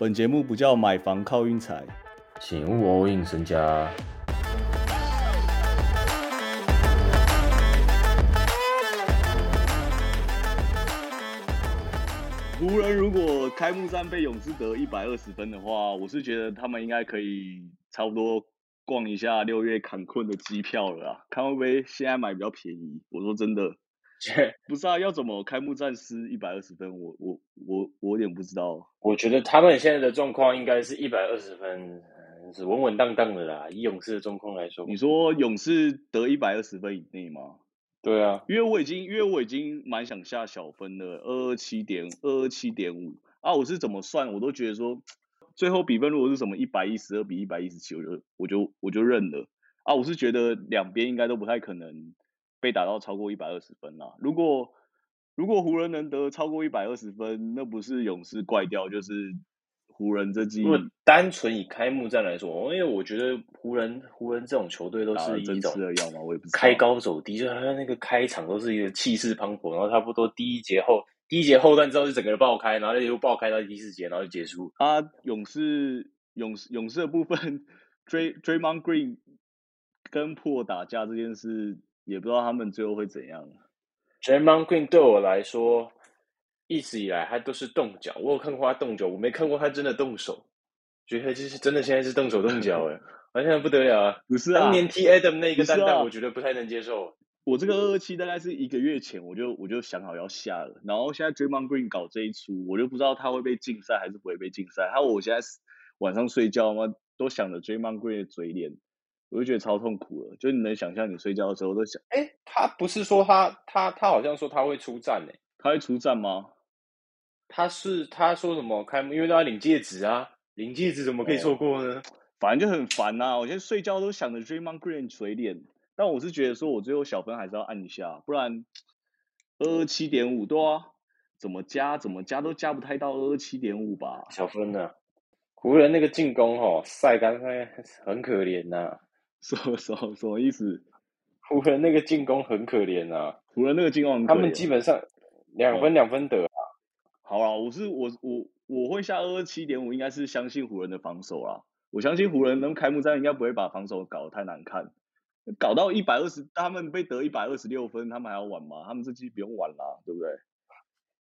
本节目不叫买房靠运财，请勿 all in 身家。湖人如果开幕战被勇士得一百二十分的话，我是觉得他们应该可以差不多逛一下六月坎昆的机票了啊！看会不会现在买比较便宜？我说真的，不是啊，要怎么开幕战失一百二十分？我我我我有点不知道。我觉得他们现在的状况应该是一百二十分，是稳稳当当的啦。以勇士的状况来说，你说勇士得一百二十分以内吗？对啊，因为我已经，因为我已经蛮想下小分的，二二七点二二七点五啊，我是怎么算，我都觉得说，最后比分如果是什么一百一十二比一百一十七，我就我就我就认了啊，我是觉得两边应该都不太可能被打到超过一百二十分啊。如果如果湖人能得超过一百二十分，那不是勇士怪掉，就是。湖人这季，如果单纯以开幕战来说，因为我觉得湖人湖人这种球队都是一种开高走低，就好像那个开场都是一个气势磅礴，然后差不多第一节后第一节后段之后就整个人爆开，然后又爆开到第四节，然后就结束。啊，勇士勇士勇士的部分，Dray Draymond Green 跟破打架这件事，也不知道他们最后会怎样。Draymond Green 对我来说。一直以来他都是动脚，我有看过他动脚，我没看过他真的动手。觉得就是真的现在是动手动脚哎，完全不得了啊！不是啊，当年 T Adam 那个蛋蛋，我觉得不太能接受。我这个二二七大概是一个月前我就我就想好要下了，然后现在 Draymond Green 搞这一出，我就不知道他会被禁赛还是不会被禁赛。还有我现在晚上睡觉嘛，都想着 Draymond Green 的嘴脸，我就觉得超痛苦了。就你能想象你睡觉的时候都想，哎，他不是说他他他好像说他会出战呢？他会出战吗？他是他说什么开幕，因为他要领戒指啊，领戒指怎么可以错过呢？反正就很烦呐，我现在睡觉都想着 Draymond Green 嘴脸，但我是觉得说我最后小分还是要按一下，不然二二七点五对啊，怎么加怎么加都加不太到二二七点五吧？小分呢？湖人那个进攻哦，晒干晒很可怜呐，什么什么什么意思？湖人那个进攻很可怜啊，湖人那个进攻，他们基本上两分两分得啊。好啊，我是我我我会下二二七点五，应该是相信湖人的防守啊。我相信湖人能开幕战应该不会把防守搞得太难看，搞到一百二十，他们被得一百二十六分，他们还要玩吗？他们这季不用玩啦，对不对？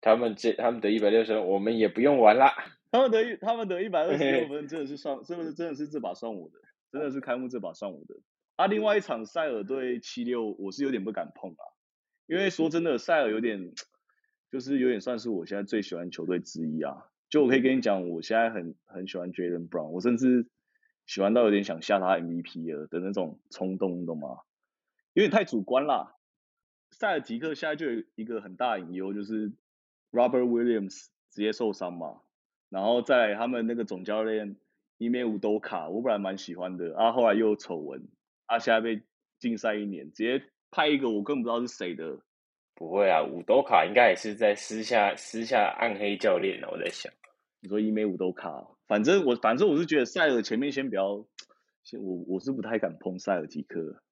他们这他们得一百六十分，我们也不用玩啦。他们得一他们得一百二十六分，真的是算，真的是真的是这把算我的，真的是开幕这把算我的。啊，另外一场塞尔对七六，我是有点不敢碰啊，因为说真的，塞尔有点。就是有点算是我现在最喜欢球队之一啊！就我可以跟你讲，我现在很很喜欢 Jalen Brown，我甚至喜欢到有点想下他 MVP 了的那种冲动，懂吗？有点太主观啦。塞尔提克现在就有一个很大隐忧，就是 Robert Williams 直接受伤嘛，然后在他们那个总教练伊梅乌多卡，我本来蛮喜欢的，啊，后来又有丑闻，啊，现在被禁赛一年，直接派一个我根本不知道是谁的。不会啊，五斗卡应该也是在私下私下暗黑教练呢。我在想，你说伊梅五斗卡，反正我反正我是觉得塞尔前面先不要，先我我是不太敢碰塞尔提克。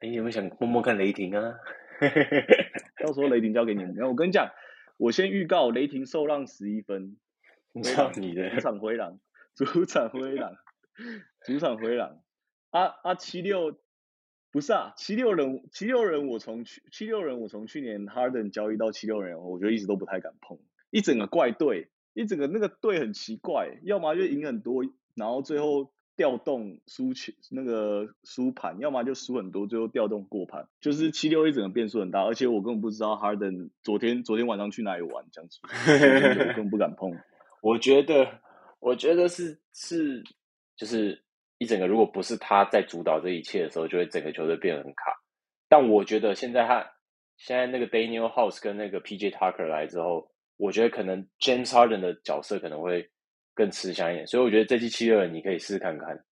哎，有没有想摸摸看雷霆啊？到时候雷霆交给你们。我跟你讲，我先预告雷霆受让十一分。操你的！主场灰狼，主场灰狼，主场灰狼。啊啊七六。不是啊，七六人，七六人，我从去七六人，我从去年 Harden 交易到七六人，我觉得一直都不太敢碰，一整个怪队，一整个那个队很奇怪，要么就赢很多，然后最后调动输球那个输盘，要么就输很多，最后调动过盘，就是七六一整个变数很大，而且我根本不知道 Harden 昨天昨天晚上去哪里玩，这样子，我根本不敢碰。我觉得，我觉得是是就是。一整个如果不是他在主导这一切的时候，就会整个球队变得很卡。但我觉得现在他现在那个 Daniel House 跟那个 PJ Tucker 来之后，我觉得可能 James Harden 的角色可能会更吃香一点。所以我觉得这季七六你可以试试看看。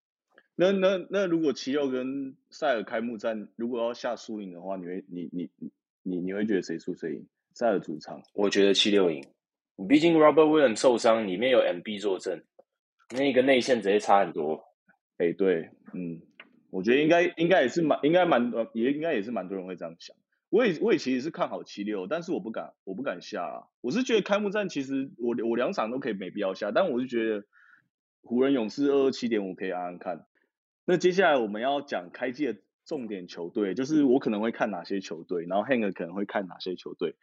那那那如果七六跟塞尔开幕战如果要下输赢的话，你会你你你你会觉得谁输谁赢？塞尔主场，我觉得七六赢。毕竟 Robert Williams 受伤，里面有 MB 坐镇，那个内线直接差很多。哎，对，嗯，我觉得应该应该也是蛮应该蛮多，也应该也是蛮多人会这样想。我也我也其实是看好七六，但是我不敢我不敢下啊。我是觉得开幕战其实我我两场都可以没必要下，但我是觉得湖人勇士二二七点五可以按按看。那接下来我们要讲开季的重点球队，就是我可能会看哪些球队，然后 Hank 可能会看哪些球队。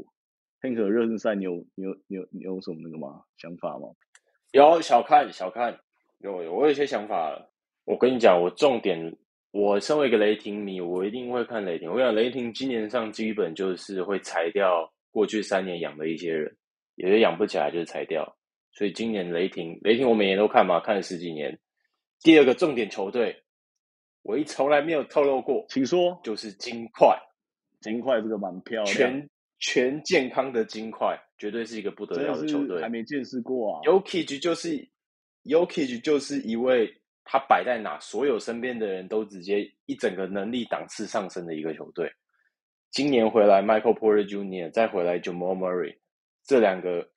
Hank 热身赛，你有你有你有你有什么那个吗？想法吗？有小看小看，有有我有一些想法了。我跟你讲，我重点，我身为一个雷霆迷，我一定会看雷霆。我讲雷霆今年上基本就是会裁掉过去三年养的一些人，有些养不起来就是裁掉。所以今年雷霆，雷霆我每年都看嘛，看了十几年。第二个重点球队，我一从来没有透露过，请说，就是金块。金块这个蛮漂亮，全全健康的金块，绝对是一个不得了的球队，还没见识过啊。Yokich 就是 Yokich 就是一位他摆在哪，所有身边的人都直接一整个能力档次上升的一个球队。今年回来 Michael Porter Jr. 再回来 Jamal Murray，这两个。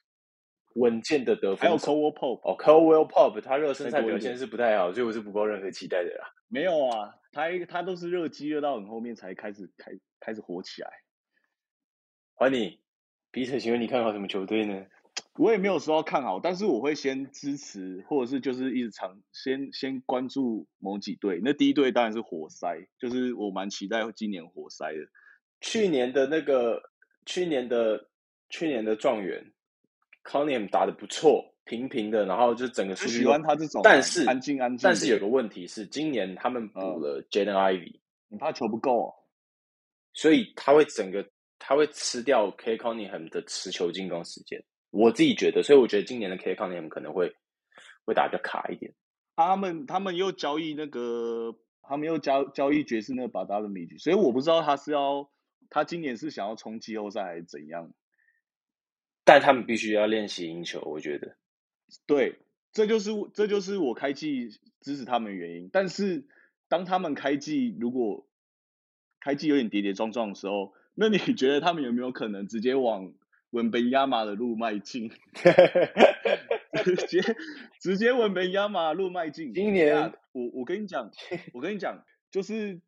稳健的得分，还有 Cole Pop 哦，Cole Pop，他热身赛表现是不太好，所以我是不抱任何期待的啦。没有啊，他他都是热机热到很后面才开始开开始火起来。欢迎彼此，请问你看好什么球队呢？我也没有说要看好，但是我会先支持，或者是就是一直长先先关注某几队。那第一队当然是活塞，就是我蛮期待今年活塞的。去年的那个，去年的去年的状元。c o n m 打的不错，平平的，然后就整个数据。喜欢他这种，但是安静安静。但是有个问题是，今年他们补了 Jaden Ivy，你怕球不够，哦所以他会整个他会吃掉 K c o n y m 的持球进攻时间。我自己觉得，所以我觉得今年的 K c o n y m 可能会会打比较卡一点。他们他们又交易那个，他们又交交易爵士那个巴达的米局，所以我不知道他是要他今年是想要冲季后赛还是怎样。但他们必须要练习赢球，我觉得，对，这就是这就是我开季支持他们的原因。但是当他们开季如果开季有点跌跌撞撞的时候，那你觉得他们有没有可能直接往文本亚马的路迈进？直接直接文本亚马路迈进？今年我我跟你讲，我跟你讲，就是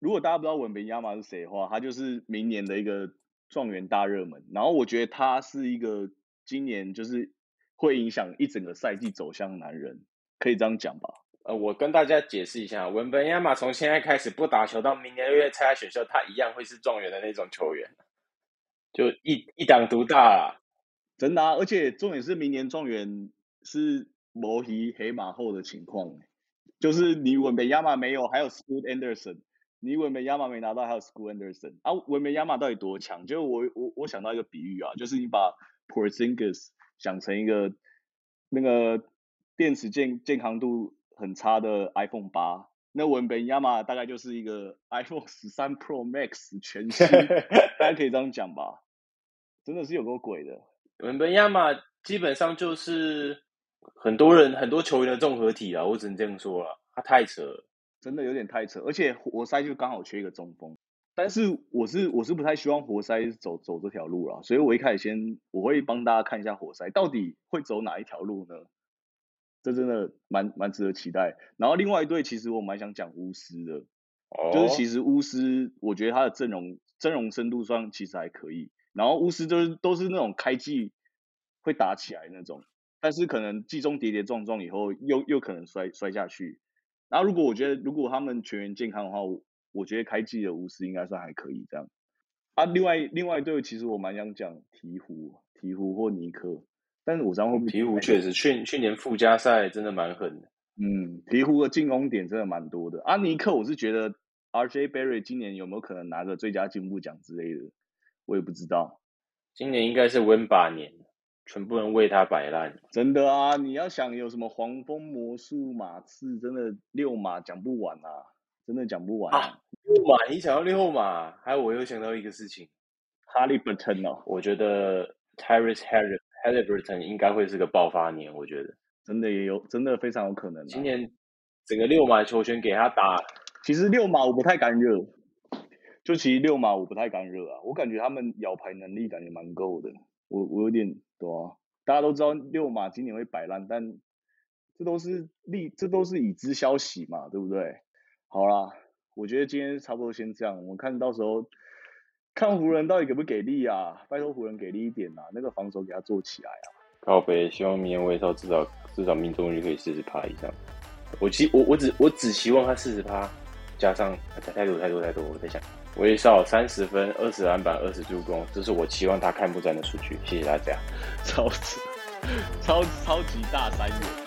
如果大家不知道文本亚马是谁的话，他就是明年的一个。状元大热门，然后我觉得他是一个今年就是会影响一整个赛季走向的男人，可以这样讲吧？呃，我跟大家解释一下，文本亚马从现在开始不打球到明年六月参加选秀，他一样会是状元的那种球员，就一一党独大啊！真的啊！而且重点是明年状元是摩皮黑马后的情况，就是你文本亚马没有，还有 School Anderson。你文本亚马没拿到，还有 School Anderson 啊？文本亚马到底多强？就我我我想到一个比喻啊，就是你把 Porzingis 想成一个那个电池健健康度很差的 iPhone 八，那文本亚马大概就是一个 iPhone 十三 Pro Max 全新，大家可以这样讲吧？真的是有够鬼的。文本亚马基本上就是很多人很多球员的综合体啊，我只能这样说了，他太扯。了。真的有点太扯，而且活塞就刚好缺一个中锋，但是我是我是不太希望活塞走走这条路了，所以我一开始先我会帮大家看一下活塞到底会走哪一条路呢？这真的蛮蛮值得期待。然后另外一队其实我蛮想讲巫师的，就是其实巫师我觉得他的阵容阵容深度上其实还可以，然后巫师就是都是那种开季会打起来那种，但是可能季中跌跌撞撞以后又又可能摔摔下去。然后，如果我觉得如果他们全员健康的话，我我觉得开季的巫师应该算还可以这样。啊，另外另外一队其实我蛮想讲鹈鹕，鹈鹕或尼克，但是我张会鹈鹕确实去去年附加赛真的蛮狠的。嗯，鹈鹕的进攻点真的蛮多的。啊，尼克我是觉得 RJ Barry 今年有没有可能拿个最佳进步奖之类的，我也不知道。今年应该是温八年。全部人为他摆烂，真的啊！你要想有什么黄蜂魔术马刺，真的六马讲不完啊，真的讲不完啊！六马，你想要六马，还有我又想到一个事情，哈利伯顿哦，我觉得 Tyrese Halliburton 应该会是个爆发年，我觉得真的也有，真的非常有可能。今年整个六马球权给他打，其实六马我不太敢惹，就其实六马我不太敢惹啊，我感觉他们咬牌能力感觉蛮够的。我我有点对啊，大家都知道六马今年会摆烂，但这都是利，这都是已知消息嘛，对不对？好啦，我觉得今天差不多先这样，我们看到时候看湖人到底给不给力啊？拜托湖人给力一点啊，那个防守给他做起来啊！靠北，希望明年威少至少至少命中率可以四十趴以上。我其我我只我只希望他四十趴，加上太多太多太多。我在想，威少三十分、二十篮板、二十助攻，这是我期望他开幕战的数据。谢谢大家，超超超级大三元。